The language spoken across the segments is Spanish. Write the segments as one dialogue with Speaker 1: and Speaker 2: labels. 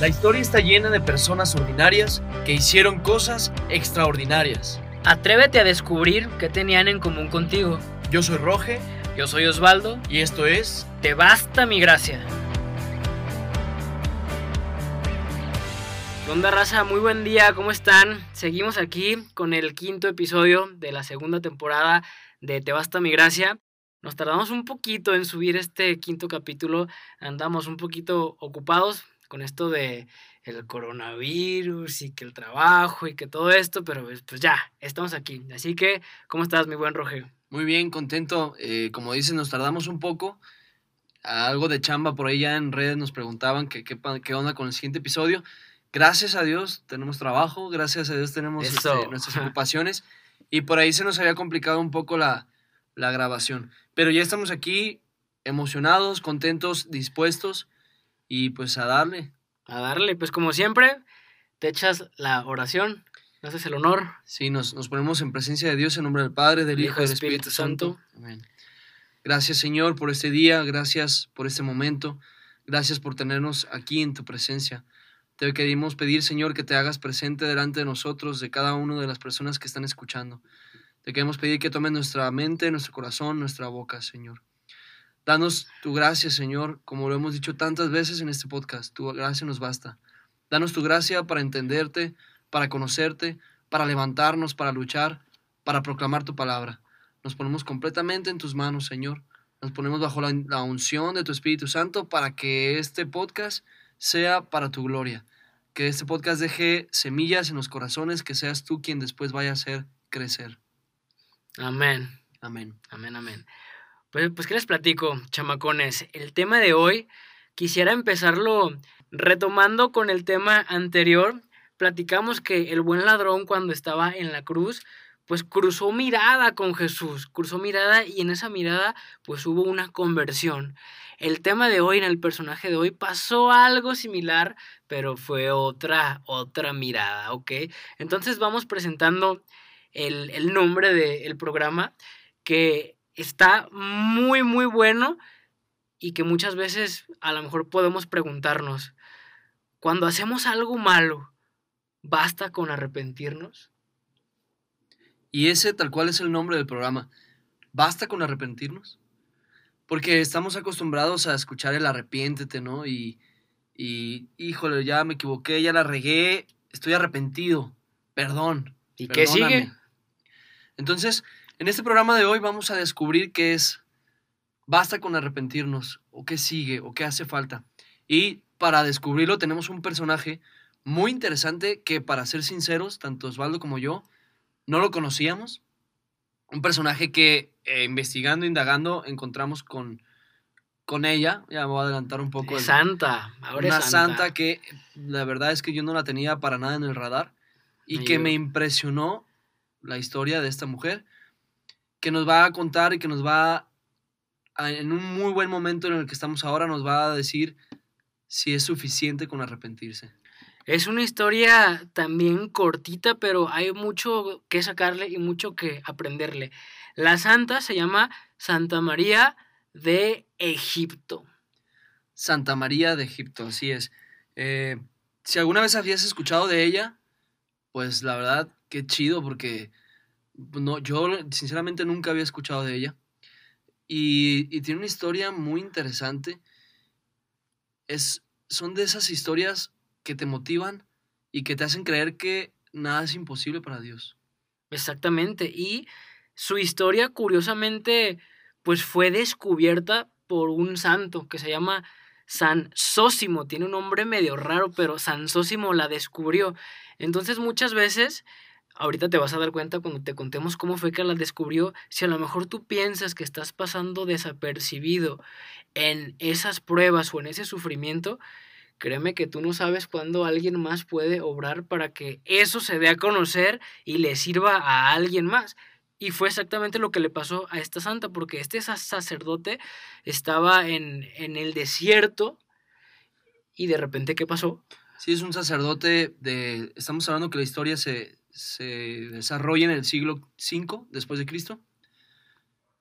Speaker 1: La historia está llena de personas ordinarias que hicieron cosas extraordinarias.
Speaker 2: Atrévete a descubrir qué tenían en común contigo.
Speaker 1: Yo soy Roge
Speaker 2: Yo soy Osvaldo.
Speaker 1: y esto es
Speaker 2: Te basta mi gracia. ¿Qué onda, raza? Muy buen día, ¿cómo están? Seguimos aquí con el quinto episodio de la segunda temporada de Te basta mi gracia. Nos tardamos un poquito en subir este quinto capítulo. Andamos un poquito ocupados con esto de el coronavirus y que el trabajo y que todo esto, pero pues, ya, estamos aquí. Así que, ¿cómo estás, mi buen Rogelio?
Speaker 1: muy bien, contento. Eh, como dices, nos tardamos un poco. Algo de chamba por ahí ya en redes nos preguntaban qué, qué, onda con el siguiente episodio. Gracias a Dios tenemos trabajo, gracias a Dios tenemos este, nuestras ocupaciones y por ahí se nos había complicado un poco la, la grabación. Pero ya estamos aquí emocionados, contentos, dispuestos y pues a darle.
Speaker 2: A darle, pues como siempre, te echas la oración, haces el honor.
Speaker 1: Sí, nos, nos ponemos en presencia de Dios en nombre del Padre, del Hijo y del Espíritu Santo. Amén. Gracias Señor por este día, gracias por este momento, gracias por tenernos aquí en tu presencia. Te queremos pedir Señor que te hagas presente delante de nosotros, de cada una de las personas que están escuchando. Te queremos pedir que tomes nuestra mente, nuestro corazón, nuestra boca, Señor. Danos tu gracia, Señor, como lo hemos dicho tantas veces en este podcast. Tu gracia nos basta. Danos tu gracia para entenderte, para conocerte, para levantarnos, para luchar, para proclamar tu palabra. Nos ponemos completamente en tus manos, Señor. Nos ponemos bajo la, la unción de tu Espíritu Santo para que este podcast sea para tu gloria. Que este podcast deje semillas en los corazones, que seas tú quien después vaya a hacer crecer.
Speaker 2: Amén,
Speaker 1: Amén.
Speaker 2: amén, amén. Pues, pues, ¿qué les platico, chamacones? El tema de hoy, quisiera empezarlo retomando con el tema anterior. Platicamos que el buen ladrón cuando estaba en la cruz, pues cruzó mirada con Jesús, cruzó mirada y en esa mirada pues hubo una conversión. El tema de hoy, en el personaje de hoy, pasó algo similar, pero fue otra, otra mirada, ¿ok? Entonces vamos presentando el, el nombre del programa, que está muy, muy bueno y que muchas veces a lo mejor podemos preguntarnos, cuando hacemos algo malo, ¿basta con arrepentirnos?
Speaker 1: Y ese tal cual es el nombre del programa. ¿Basta con arrepentirnos? Porque estamos acostumbrados a escuchar el arrepiéntete, ¿no? Y, y híjole, ya me equivoqué, ya la regué, estoy arrepentido, perdón.
Speaker 2: ¿Y qué sigue?
Speaker 1: Entonces, en este programa de hoy vamos a descubrir qué es basta con arrepentirnos, o qué sigue, o qué hace falta. Y para descubrirlo tenemos un personaje muy interesante que, para ser sinceros, tanto Osvaldo como yo, no lo conocíamos. Un personaje que eh, investigando, indagando, encontramos con, con ella. Ya me voy a adelantar un poco. El-
Speaker 2: santa, ahora
Speaker 1: una
Speaker 2: es
Speaker 1: santa.
Speaker 2: santa.
Speaker 1: que la verdad es que yo no la tenía para nada en el radar y que
Speaker 2: yo.
Speaker 1: me impresionó la historia de esta mujer que nos va a contar y que nos va a- en un muy buen momento en el que estamos ahora nos va a decir si es suficiente con arrepentirse.
Speaker 2: Es una historia también cortita, pero hay mucho que sacarle y mucho que aprenderle. La santa se llama Santa María de Egipto.
Speaker 1: Santa María de Egipto, así es. Eh, si alguna vez habías escuchado de ella, pues la verdad, qué chido, porque no, yo sinceramente nunca había escuchado de ella. Y, y tiene una historia muy interesante. Es, son de esas historias que te motivan y que te hacen creer que nada es imposible para Dios.
Speaker 2: Exactamente. Y su historia, curiosamente, pues fue descubierta por un santo que se llama San Sósimo. Tiene un nombre medio raro, pero San Sósimo la descubrió. Entonces, muchas veces, ahorita te vas a dar cuenta cuando te contemos cómo fue que la descubrió, si a lo mejor tú piensas que estás pasando desapercibido en esas pruebas o en ese sufrimiento, Créeme que tú no sabes cuándo alguien más puede obrar para que eso se dé a conocer y le sirva a alguien más. Y fue exactamente lo que le pasó a esta santa, porque este sa- sacerdote estaba en, en el desierto y de repente, ¿qué pasó?
Speaker 1: Sí, es un sacerdote de... Estamos hablando que la historia se, se desarrolla en el siglo V después de Cristo.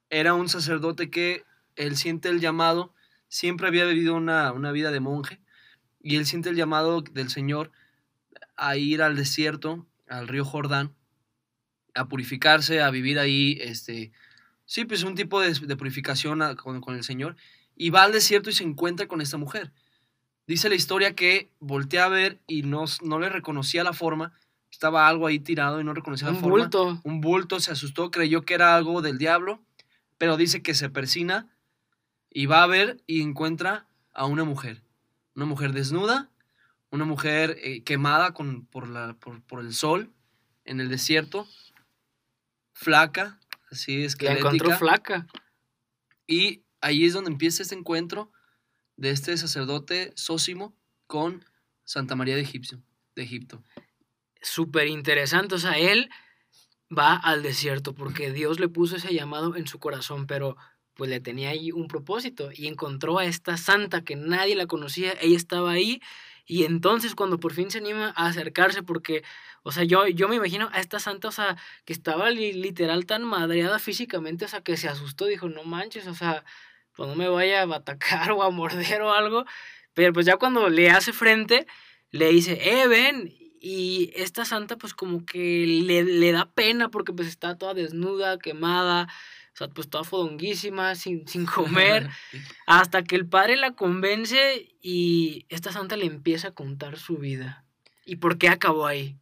Speaker 1: Era un sacerdote que él siente el llamado, siempre había vivido una, una vida de monje y él siente el llamado del Señor a ir al desierto, al río Jordán, a purificarse, a vivir ahí, este, sí, pues un tipo de, purificación con, con, el Señor, y va al desierto y se encuentra con esta mujer. Dice la historia que voltea a ver y no, no le reconocía la forma, estaba algo ahí tirado y no reconocía la forma. Un bulto. Un bulto, se asustó, creyó que era algo del diablo, pero dice que se persina y va a ver y encuentra a una mujer. Una mujer desnuda, una mujer eh, quemada con, por, la, por, el sol en el desierto, flaca, así es que. La encontró flaca. Y ahí es donde empieza este encuentro de este sacerdote Sósimo con Santa María de Egipto. De Egipto.
Speaker 2: Súper interesante, o sea, él va al desierto porque Dios le puso ese llamado en su corazón, pero pues le tenía ahí un propósito y encontró a esta santa que nadie la conocía, ella estaba ahí y entonces cuando por fin se anima a acercarse porque, o sea, yo, yo me imagino a esta santa, o sea, que estaba literal tan madreada físicamente, o sea, que se asustó, dijo, no manches, o sea, pues no me vaya a atacar o a morder o algo, pero pues ya cuando le hace frente, le dice, eh, ven, y esta santa pues como que le, le da pena porque pues está toda desnuda, quemada, o sea, pues toda fodonguísima, sin, sin comer, hasta que el padre la convence y esta santa le empieza a contar su vida. ¿Y por qué acabó ahí?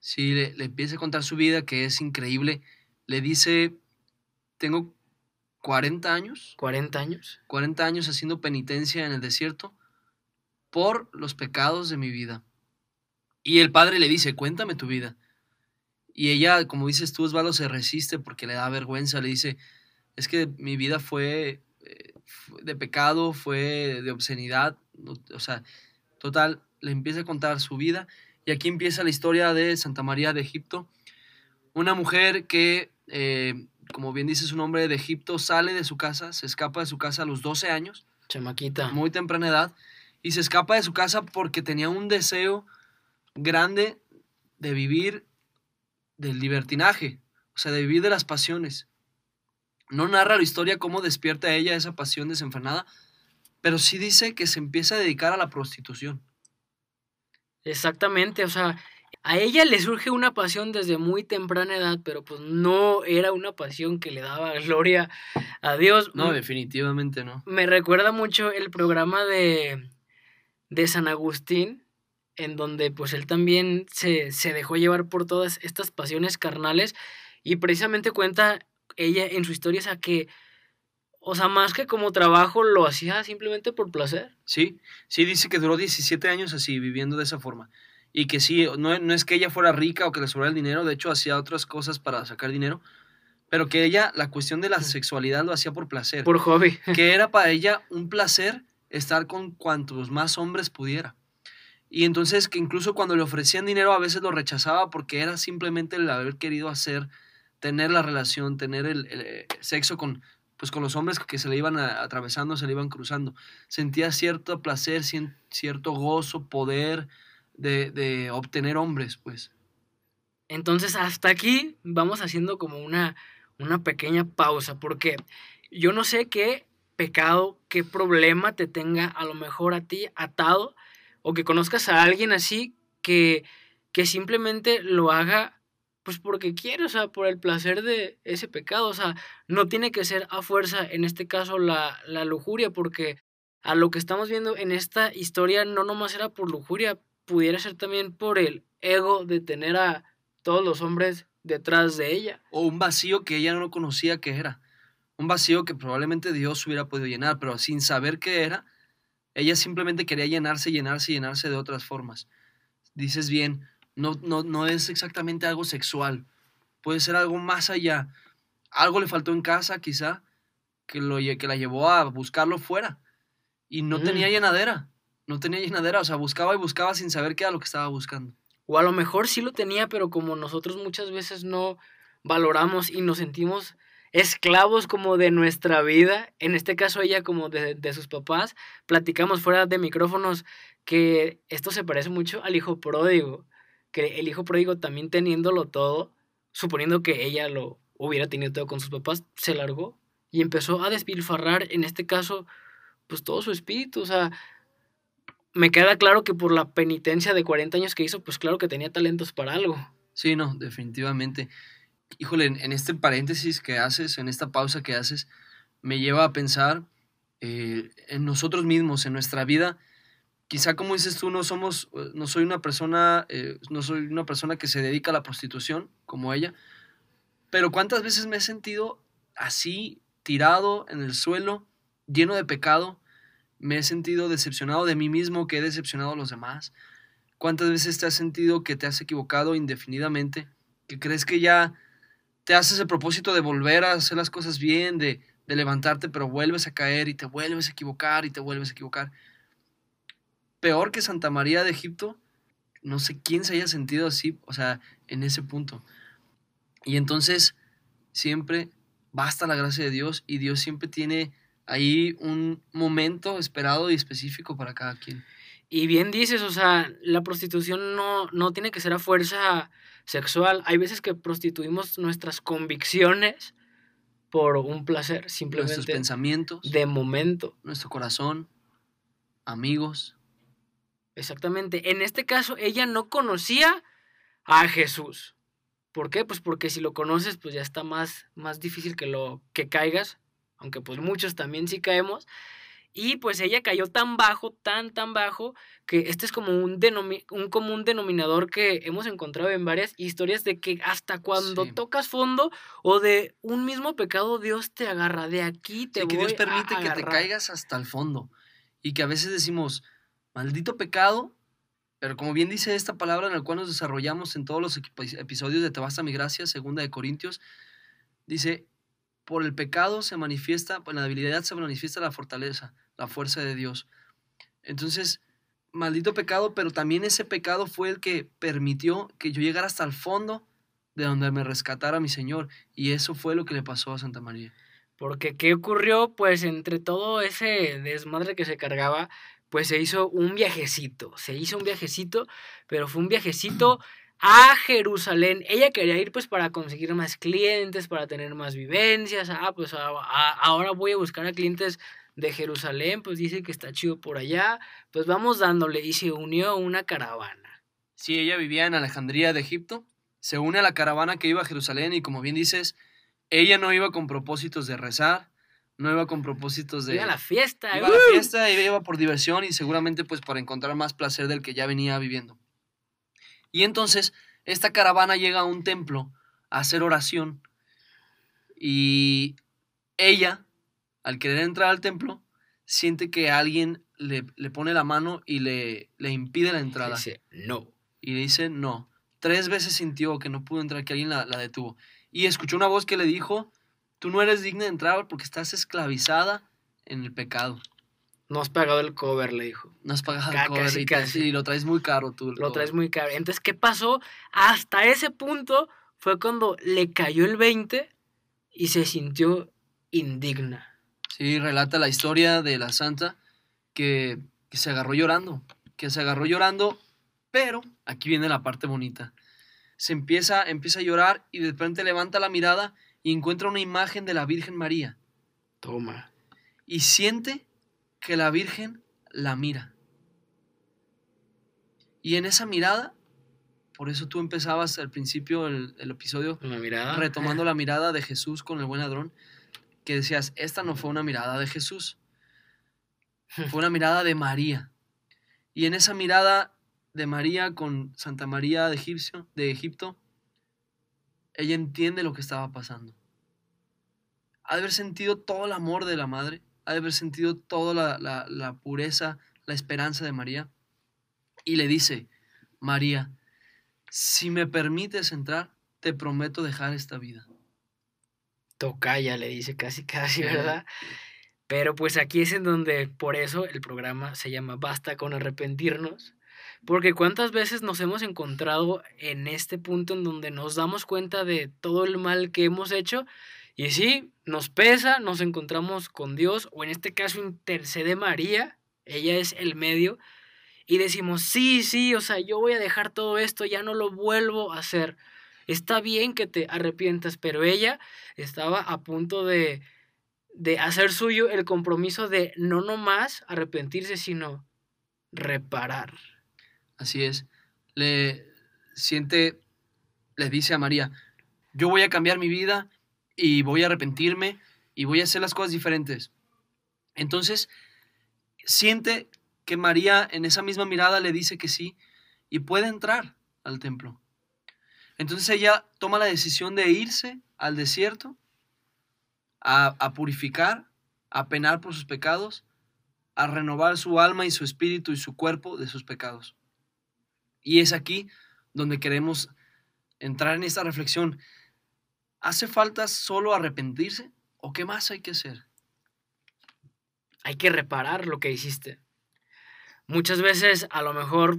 Speaker 1: Sí, le, le empieza a contar su vida, que es increíble. Le dice, tengo 40 años.
Speaker 2: 40 años.
Speaker 1: 40 años haciendo penitencia en el desierto por los pecados de mi vida. Y el padre le dice, cuéntame tu vida. Y ella, como dices tú, Osvaldo, se resiste porque le da vergüenza, le dice, es que mi vida fue eh, de pecado, fue de obscenidad, o sea, total, le empieza a contar su vida. Y aquí empieza la historia de Santa María de Egipto, una mujer que, eh, como bien dice su nombre, de Egipto, sale de su casa, se escapa de su casa a los 12 años.
Speaker 2: Chamaquita.
Speaker 1: Muy temprana edad. Y se escapa de su casa porque tenía un deseo grande de vivir del libertinaje, o sea, de vivir de las pasiones. No narra la historia cómo despierta a ella esa pasión desenfrenada, pero sí dice que se empieza a dedicar a la prostitución.
Speaker 2: Exactamente, o sea, a ella le surge una pasión desde muy temprana edad, pero pues no era una pasión que le daba gloria a Dios.
Speaker 1: No, definitivamente no.
Speaker 2: Me recuerda mucho el programa de, de San Agustín, en donde pues él también se, dejó llevar por todas estas pasiones carnales y precisamente cuenta ella en su historia, o que, o sea, más que como trabajo, lo hacía simplemente por placer.
Speaker 1: Sí, sí, dice que duró 17 años así, viviendo de esa forma. Y que sí, no, no es que ella fuera rica o que le sobrara el dinero, de hecho hacía otras cosas para sacar dinero, pero que ella, la cuestión de la sexualidad lo hacía por placer.
Speaker 2: Por hobby.
Speaker 1: Que era para ella un placer estar con cuantos más hombres pudiera. Y entonces que incluso cuando le ofrecían dinero a veces lo rechazaba porque era simplemente el haber querido hacer, tener la relación, tener el, eh, sexo con, pues con los hombres que se le iban atravesando, se le iban cruzando. Sentía cierto placer, cierto gozo, poder de, de obtener hombres, pues.
Speaker 2: Entonces hasta aquí vamos haciendo como una, una pequeña pausa porque yo no sé qué pecado, qué problema te tenga a lo mejor a ti atado o que conozcas a alguien así que, que simplemente lo haga pues porque quiere, o sea, por el placer de ese pecado, o sea, no tiene que ser a fuerza, en este caso, la, la lujuria, porque a lo que estamos viendo en esta historia no nomás era por lujuria, pudiera ser también por el ego de tener a todos los hombres detrás de ella.
Speaker 1: O un vacío que ella no conocía que era. Un vacío que probablemente Dios hubiera podido llenar, pero sin saber qué era, ella simplemente quería llenarse, llenarse, llenarse de otras formas. Dices bien, no, no, no es exactamente algo sexual, puede ser algo más allá. Algo le faltó en casa, quizá, que, lo, que la llevó a buscarlo fuera. Y no tenía mm. llenadera, no tenía llenadera, o sea, buscaba y buscaba sin saber qué era lo que estaba buscando.
Speaker 2: O a lo mejor sí lo tenía, pero como nosotros muchas veces no valoramos y nos sentimos esclavos como de nuestra vida, en este caso ella como de, sus papás, platicamos fuera de micrófonos que esto se parece mucho al hijo pródigo, que el hijo pródigo también teniéndolo todo, suponiendo que ella lo hubiera tenido todo con sus papás, se largó y empezó a despilfarrar, en este caso, pues todo su espíritu, o sea, me queda claro que por la penitencia de 40 años que hizo, pues claro que tenía talentos para algo.
Speaker 1: Sí, no, definitivamente. Híjole, en, este paréntesis que haces, en esta pausa que haces, me lleva a pensar eh, en nosotros mismos, en nuestra vida. Quizá como dices tú, no somos, no soy una persona, eh, no soy una persona que se dedica a la prostitución como ella, pero cuántas veces me he sentido así, tirado en el suelo, lleno de pecado, me he sentido decepcionado de mí mismo, que he decepcionado a los demás. ¿Cuántas veces te has sentido que te has equivocado indefinidamente? Que crees que ya te haces el propósito de volver a hacer las cosas bien, de, de levantarte, pero vuelves a caer y te vuelves a equivocar y te vuelves a equivocar. Peor que Santa María de Egipto, no sé quién se haya sentido así, o sea, en ese punto. Y entonces, siempre basta la gracia de Dios y Dios siempre tiene ahí un momento esperado y específico para cada quien.
Speaker 2: Y bien dices, o sea, la prostitución no, no tiene que ser a fuerza sexual. Hay veces que prostituimos nuestras convicciones por un placer, simplemente.
Speaker 1: Nuestros pensamientos.
Speaker 2: De momento.
Speaker 1: Nuestro corazón, amigos.
Speaker 2: Exactamente. En este caso, ella no conocía a Jesús. ¿Por qué? Pues porque si lo conoces, pues ya está más, más difícil que lo que caigas aunque pues muchos también sí caemos. Y pues ella cayó tan bajo, tan, tan bajo, que este es como un, un común denominador que hemos encontrado en varias historias de que hasta cuando tocas fondo o de un mismo pecado, Dios te agarra. De aquí te sí,
Speaker 1: que Dios permite que te caigas hasta el fondo. Y que a veces decimos, maldito pecado, pero como bien dice esta palabra en la cual nos desarrollamos en todos los episodios de Te basta mi gracia, segunda de Corintios, dice, por el pecado se manifiesta, por la debilidad se manifiesta la fortaleza, la fuerza de Dios. Entonces, maldito pecado, pero también ese pecado fue el que permitió que yo llegara hasta el fondo de donde me rescatara mi Señor. Y eso fue lo que le pasó a Santa María.
Speaker 2: Porque, ¿qué ocurrió? Pues entre todo ese desmadre que se cargaba, pues se hizo un viajecito. Se hizo un viajecito, pero fue un viajecito a Jerusalén. Ella quería ir pues para conseguir más clientes, para tener más vivencias. Ah, pues ahora voy a buscar a clientes de Jerusalén, pues dice que está chido por allá. Pues vamos dándole y se unió a una caravana.
Speaker 1: Sí, ella vivía en Alejandría de Egipto. Se une a la caravana que iba a Jerusalén y como bien dices, ella no iba con propósitos de rezar, no iba con propósitos de...
Speaker 2: Iba a la fiesta.
Speaker 1: Iba a la fiesta, iba por diversión y seguramente pues para encontrar más placer del que ya venía viviendo. Y entonces esta caravana llega a un templo a hacer oración y ella, al querer entrar al templo, siente que alguien le, pone la mano y le, le impide la entrada.
Speaker 2: Dice, no.
Speaker 1: Y le dice, no. Tres veces sintió que no pudo entrar, que alguien la, la detuvo. Y escuchó una voz que le dijo, tú no eres digna de entrar porque estás esclavizada en el pecado.
Speaker 2: No has pagado el cover, le dijo.
Speaker 1: No has pagado el cover. Casi, casi. Sí, lo traes muy caro tú.
Speaker 2: Lo traes muy caro. Entonces, ¿qué pasó? Hasta ese punto fue cuando le cayó el 20 y se sintió indigna.
Speaker 1: Sí, relata la historia de la santa que, que se agarró llorando. Que se agarró llorando, pero aquí viene la parte bonita. Se empieza, empieza a llorar y de repente levanta la mirada y encuentra una imagen de la Virgen María.
Speaker 2: Toma.
Speaker 1: Y siente que la Virgen la mira. Y en esa mirada, por eso tú empezabas al principio el, episodio retomando la mirada de Jesús con el buen ladrón, que decías, esta no fue una mirada de Jesús, fue una mirada de María. Y en esa mirada de María con Santa María de, Egipcio, de Egipto, ella entiende lo que estaba pasando. Ha de haber sentido todo el amor de la madre, ha de haber sentido toda la, pureza, la esperanza de María. Y le dice, María, si me permites entrar, te prometo dejar esta vida.
Speaker 2: Tocaya, le dice casi, casi, ¿verdad? Pero pues aquí es en donde, por eso el programa se llama Basta con arrepentirnos. Porque cuántas veces nos hemos encontrado en este punto en donde nos damos cuenta de todo el mal que hemos hecho y sí, nos pesa, nos encontramos con Dios, o en este caso intercede María, ella es el medio, y decimos, sí, sí, o sea, yo voy a dejar todo esto, ya no lo vuelvo a hacer. Está bien que te arrepientas, pero ella estaba a punto de, de hacer suyo el compromiso de no nomás arrepentirse, sino reparar.
Speaker 1: Así es. Le siente, le dice a María, yo voy a cambiar mi vida y voy a arrepentirme y voy a hacer las cosas diferentes. Entonces, siente que María en esa misma mirada le dice que sí y puede entrar al templo. Entonces ella toma la decisión de irse al desierto a, a purificar, a penar por sus pecados, a renovar su alma y su espíritu y su cuerpo de sus pecados. Y es aquí donde queremos entrar en esta reflexión. ¿Hace falta solo arrepentirse o qué más hay que hacer?
Speaker 2: Hay que reparar lo que hiciste. Muchas veces, a lo mejor,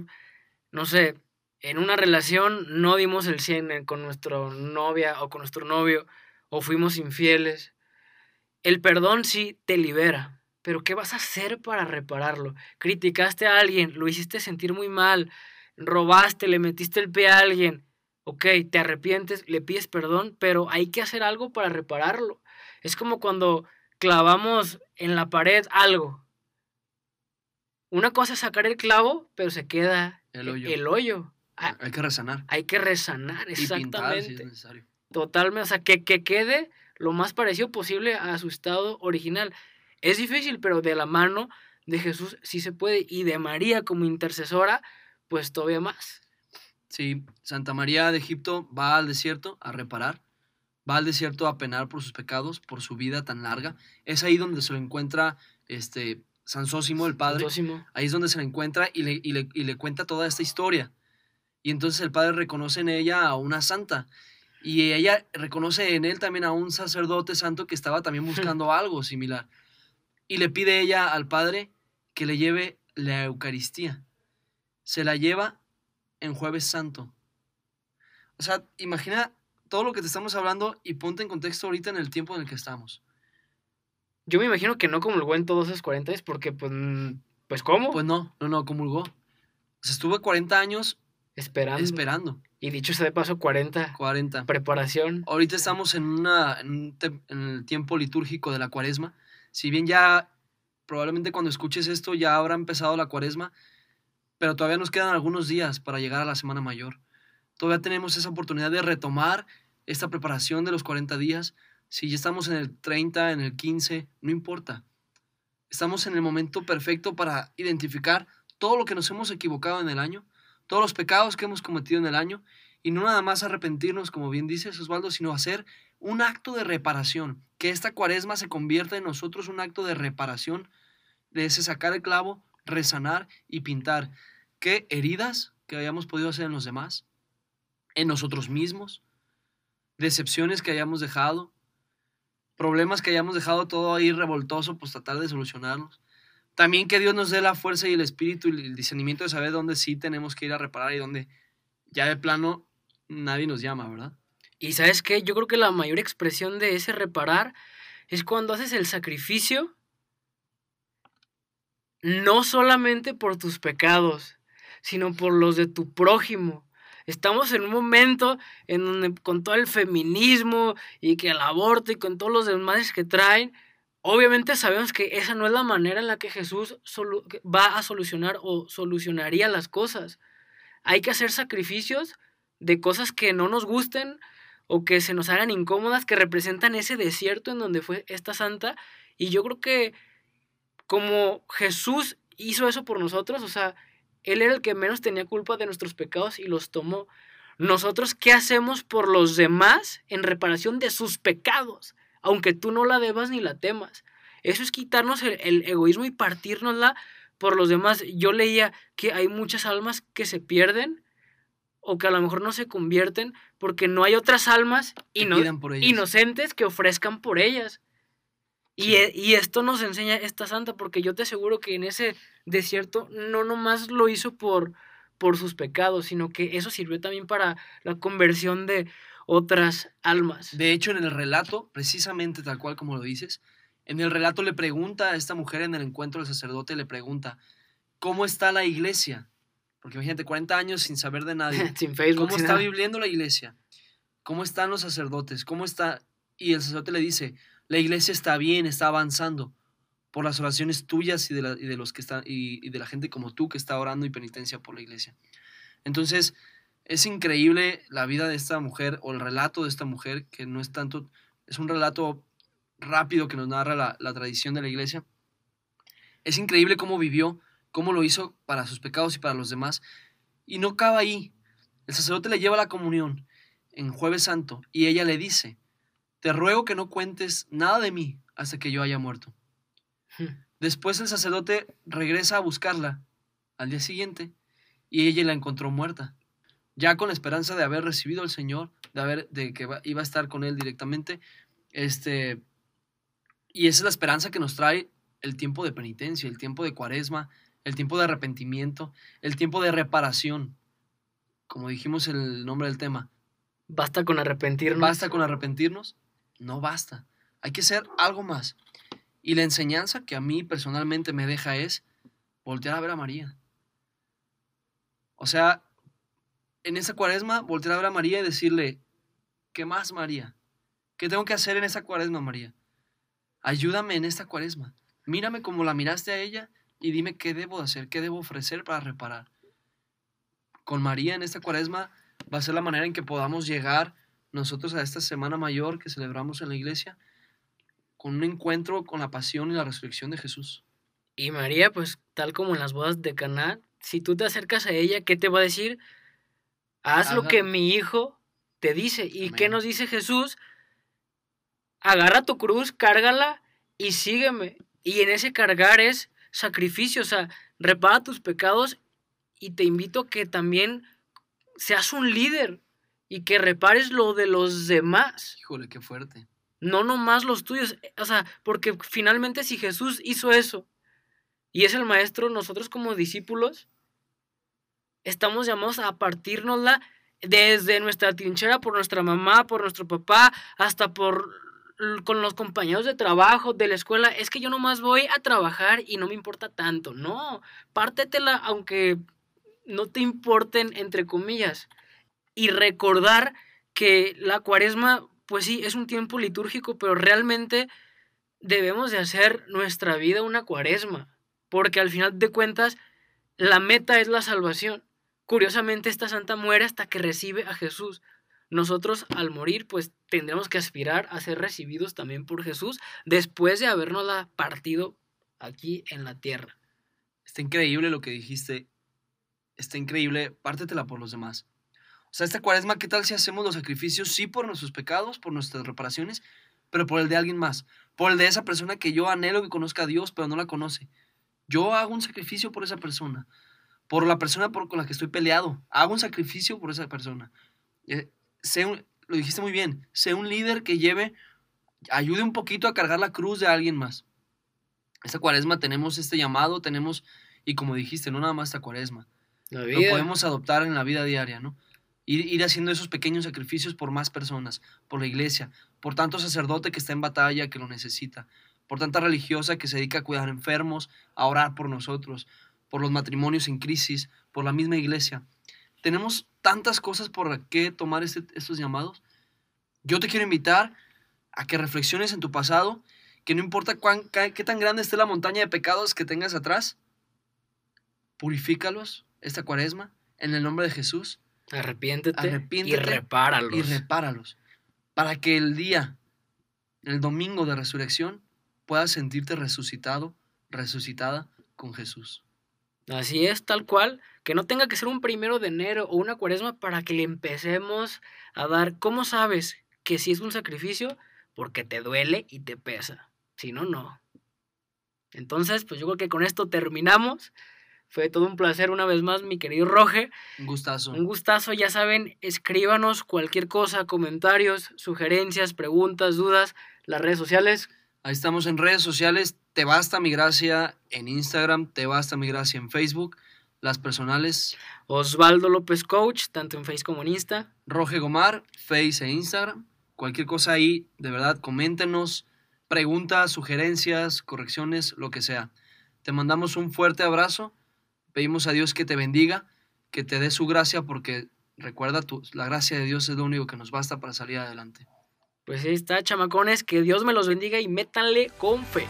Speaker 2: no sé, en una relación no dimos el 100 con nuestra novia o con nuestro novio o fuimos infieles. El perdón sí te libera, pero ¿qué vas a hacer para repararlo? Criticaste a alguien, lo hiciste sentir muy mal, robaste, le metiste el pie a alguien, ok, te arrepientes, le pides perdón, pero hay que hacer algo para repararlo. Es como cuando clavamos en la pared algo. Una cosa es sacar el clavo, pero se queda el hoyo.
Speaker 1: Ah, hay que resanar.
Speaker 2: Hay que resanar, exactamente. Totalmente, o sea, que, que quede lo más parecido posible a su estado original. Es difícil, pero de la mano de Jesús sí se puede. Y de María como intercesora, pues todavía más.
Speaker 1: Sí, Santa María de Egipto va al desierto a reparar, va al desierto a penar por sus pecados, por su vida tan larga. Es ahí donde se lo encuentra este Sansósimo, el padre. Ahí es donde se lo encuentra y le, y, le, y le cuenta toda esta historia. Y entonces el padre reconoce en ella a una santa. Y ella reconoce en él también a un sacerdote santo que estaba también buscando algo similar. Y le pide ella al padre que le lleve la Eucaristía. Se la lleva en jueves santo. O sea, imagina todo lo que te estamos hablando y ponte en contexto ahorita en el tiempo en el que estamos.
Speaker 2: Yo me imagino que no comulgó en todos esos 40 porque, pues, pues, ¿cómo?
Speaker 1: Pues no, no, no, comulgó. O sea, estuvo 40 años
Speaker 2: Esperando.
Speaker 1: Esperando.
Speaker 2: Y dicho sea de paso, 40.
Speaker 1: 40.
Speaker 2: Preparación.
Speaker 1: Ahorita estamos en, una, en, el tiempo litúrgico de la cuaresma. Si bien ya, probablemente cuando escuches esto ya habrá empezado la cuaresma, pero todavía nos quedan algunos días para llegar a la Semana Mayor. Todavía tenemos esa oportunidad de retomar esta preparación de los 40 días. Si ya estamos en el 30, en el 15, no importa. Estamos en el momento perfecto para identificar todo lo que nos hemos equivocado en el año todos los pecados que hemos cometido en el año y no nada más arrepentirnos, como bien dice Osvaldo, sino hacer un acto de reparación, que esta cuaresma se convierta en nosotros un acto de reparación, de ese sacar el clavo, resanar y pintar. ¿Qué heridas que hayamos podido hacer en los demás? En nosotros mismos, decepciones que hayamos dejado, problemas que hayamos dejado todo ahí revoltoso, pues tratar de solucionarlos. También que Dios nos dé la fuerza y el espíritu y el discernimiento de saber dónde sí tenemos que ir a reparar y dónde ya de plano nadie nos llama, ¿verdad?
Speaker 2: Y sabes qué, yo creo que la mayor expresión de ese reparar es cuando haces el sacrificio no solamente por tus pecados, sino por los de tu prójimo. Estamos en un momento en donde con todo el feminismo y que el aborto y con todos los demás que traen, Obviamente sabemos que esa no es la manera en la que Jesús va a solucionar o solucionaría las cosas. Hay que hacer sacrificios de cosas que no nos gusten o que se nos hagan incómodas, que representan ese desierto en donde fue esta santa. Y yo creo que como Jesús hizo eso por nosotros, o sea, Él era el que menos tenía culpa de nuestros pecados y los tomó. Nosotros, ¿qué hacemos por los demás en reparación de sus pecados? aunque tú no la debas ni la temas. Eso es quitarnos el, egoísmo y partirnosla por los demás. Yo leía que hay muchas almas que se pierden o que a lo mejor no se convierten porque no hay otras almas inocentes que ofrezcan por ellas. Y, e, y, esto nos enseña esta santa porque yo te aseguro que en ese desierto no nomás lo hizo por, por sus pecados, sino que eso sirvió también para la conversión de otras almas.
Speaker 1: De hecho, en el relato, precisamente tal cual como lo dices, en el relato le pregunta a esta mujer en el encuentro del sacerdote, le pregunta, ¿cómo está la iglesia? Porque imagínate, 40 años sin saber de nadie.
Speaker 2: sin Facebook.
Speaker 1: ¿Cómo está viviendo la iglesia? ¿Cómo están los sacerdotes? ¿Cómo está? Y el sacerdote le dice, la iglesia está bien, está avanzando. por las oraciones tuyas y de, la, los que están, y, y de la gente como tú que está orando y penitencia por la iglesia. Entonces, es increíble la vida de esta mujer o el relato de esta mujer, que no es tanto, es un relato rápido que nos narra la, la tradición de la iglesia. Es increíble cómo vivió, cómo lo hizo para sus pecados y para los demás. Y no acaba ahí. El sacerdote le lleva la comunión en jueves santo y ella le dice, te ruego que no cuentes nada de mí hasta que yo haya muerto. Después el sacerdote regresa a buscarla al día siguiente y ella la encontró muerta. Ya con la esperanza de haber recibido al Señor, de, haber, de que iba a estar con Él directamente. Este, y esa es la esperanza que nos trae el tiempo de penitencia, el tiempo de cuaresma, el tiempo de arrepentimiento, el tiempo de reparación. Como dijimos el nombre del tema.
Speaker 2: ¿Basta con arrepentirnos?
Speaker 1: ¿Basta con arrepentirnos? No basta. Hay que hacer algo más. Y la enseñanza que a mí personalmente me deja es voltear a ver a María. O sea, en esa cuaresma, voltear a ver a María y decirle, ¿qué más, María? ¿Qué tengo que hacer en esa cuaresma, María? Ayúdame en esta cuaresma. Mírame como la miraste a ella y dime qué debo hacer, qué debo ofrecer para reparar. Con María en esta cuaresma va a ser la manera en que podamos llegar nosotros a esta Semana Mayor que celebramos en la iglesia con un encuentro con la pasión y la resurrección de Jesús.
Speaker 2: Y María, pues tal como en las bodas de Caná, si tú te acercas a ella, ¿qué te va a decir? Haz lo que mi hijo te dice. ¿Y qué nos dice Jesús? Agarra tu cruz, cárgala y sígueme. Y en ese cargar es sacrificio, o sea, repara tus pecados y te invito a que también seas un líder y que repares lo de los demás.
Speaker 1: Híjole, qué fuerte
Speaker 2: no nomás los tuyos. Eh, o sea, porque finalmente si Jesús hizo eso y es el maestro, nosotros como discípulos estamos llamados a partirnosla desde nuestra trinchera por nuestra mamá, por nuestro papá, hasta por con los compañeros de trabajo, de la escuela, es que yo nomás voy a trabajar y no me importa tanto. No, pártetela aunque no te importen, entre comillas. Y recordar que la cuaresma pues sí, es un tiempo litúrgico, pero realmente debemos de hacer nuestra vida una cuaresma, porque al final de cuentas la meta es la salvación. Curiosamente esta santa muere hasta que recibe a Jesús. Nosotros al morir pues tendremos que aspirar a ser recibidos también por Jesús después de habernos partido aquí en la tierra.
Speaker 1: Está increíble lo que dijiste. Está increíble, pártetela por los demás. O sea, esta cuaresma, ¿qué tal si hacemos los sacrificios? Sí por nuestros pecados, por nuestras reparaciones, pero por el de alguien más. Por el de esa persona que yo anhelo que conozca a Dios, pero no la conoce. Yo hago un sacrificio por esa persona. Por la persona por, con la que estoy peleado. Hago un sacrificio por esa persona. Eh, lo dijiste muy bien. Sé un líder que lleve, ayude un poquito a cargar la cruz de alguien más. Esta cuaresma tenemos este llamado, tenemos, y como dijiste, no nada más esta cuaresma. Lo podemos adoptar en la vida diaria, ¿no? Ir, haciendo esos pequeños sacrificios por más personas, por la iglesia, por tanto sacerdote que está en batalla, que lo necesita, por tanta religiosa que se dedica a cuidar enfermos, a orar por nosotros, por los matrimonios en crisis, por la misma iglesia. Tenemos tantas cosas por qué tomar este, estos llamados. Yo te quiero invitar a que reflexiones en tu pasado, que no importa cuán, qué tan grande esté la montaña de pecados que tengas atrás, purifícalos esta cuaresma en el nombre de Jesús
Speaker 2: Arrepiéntete, y repáralos.
Speaker 1: Y repáralos. Para que el día, el domingo de resurrección, puedas sentirte resucitado, resucitada con Jesús.
Speaker 2: Así es, tal cual, que no tenga que ser un primero de enero o una cuaresma para que le empecemos a dar. ¿Cómo sabes que si es un sacrificio? Porque te duele y te pesa. Si no, no. Entonces, pues yo creo que con esto terminamos. Fue todo un placer una vez más, mi querido Roge.
Speaker 1: Un gustazo.
Speaker 2: Un gustazo, ya saben, escríbanos cualquier cosa, comentarios, sugerencias, preguntas, dudas, las redes sociales.
Speaker 1: Ahí estamos en redes sociales, Te Basta Mi Gracia en Instagram, Te Basta Mi Gracia en Facebook, las personales.
Speaker 2: Osvaldo López Coach, tanto en Facebook como en Insta.
Speaker 1: Roge Gomar, Face e Instagram. Cualquier cosa ahí, de verdad, coméntenos, preguntas, sugerencias, correcciones, lo que sea. Te mandamos un fuerte abrazo Pedimos a Dios que te bendiga, que te dé su gracia, porque recuerda, tu, la gracia de Dios es lo único que nos basta para salir adelante.
Speaker 2: Pues ahí está, chamacones, que Dios me los bendiga y métanle con fe.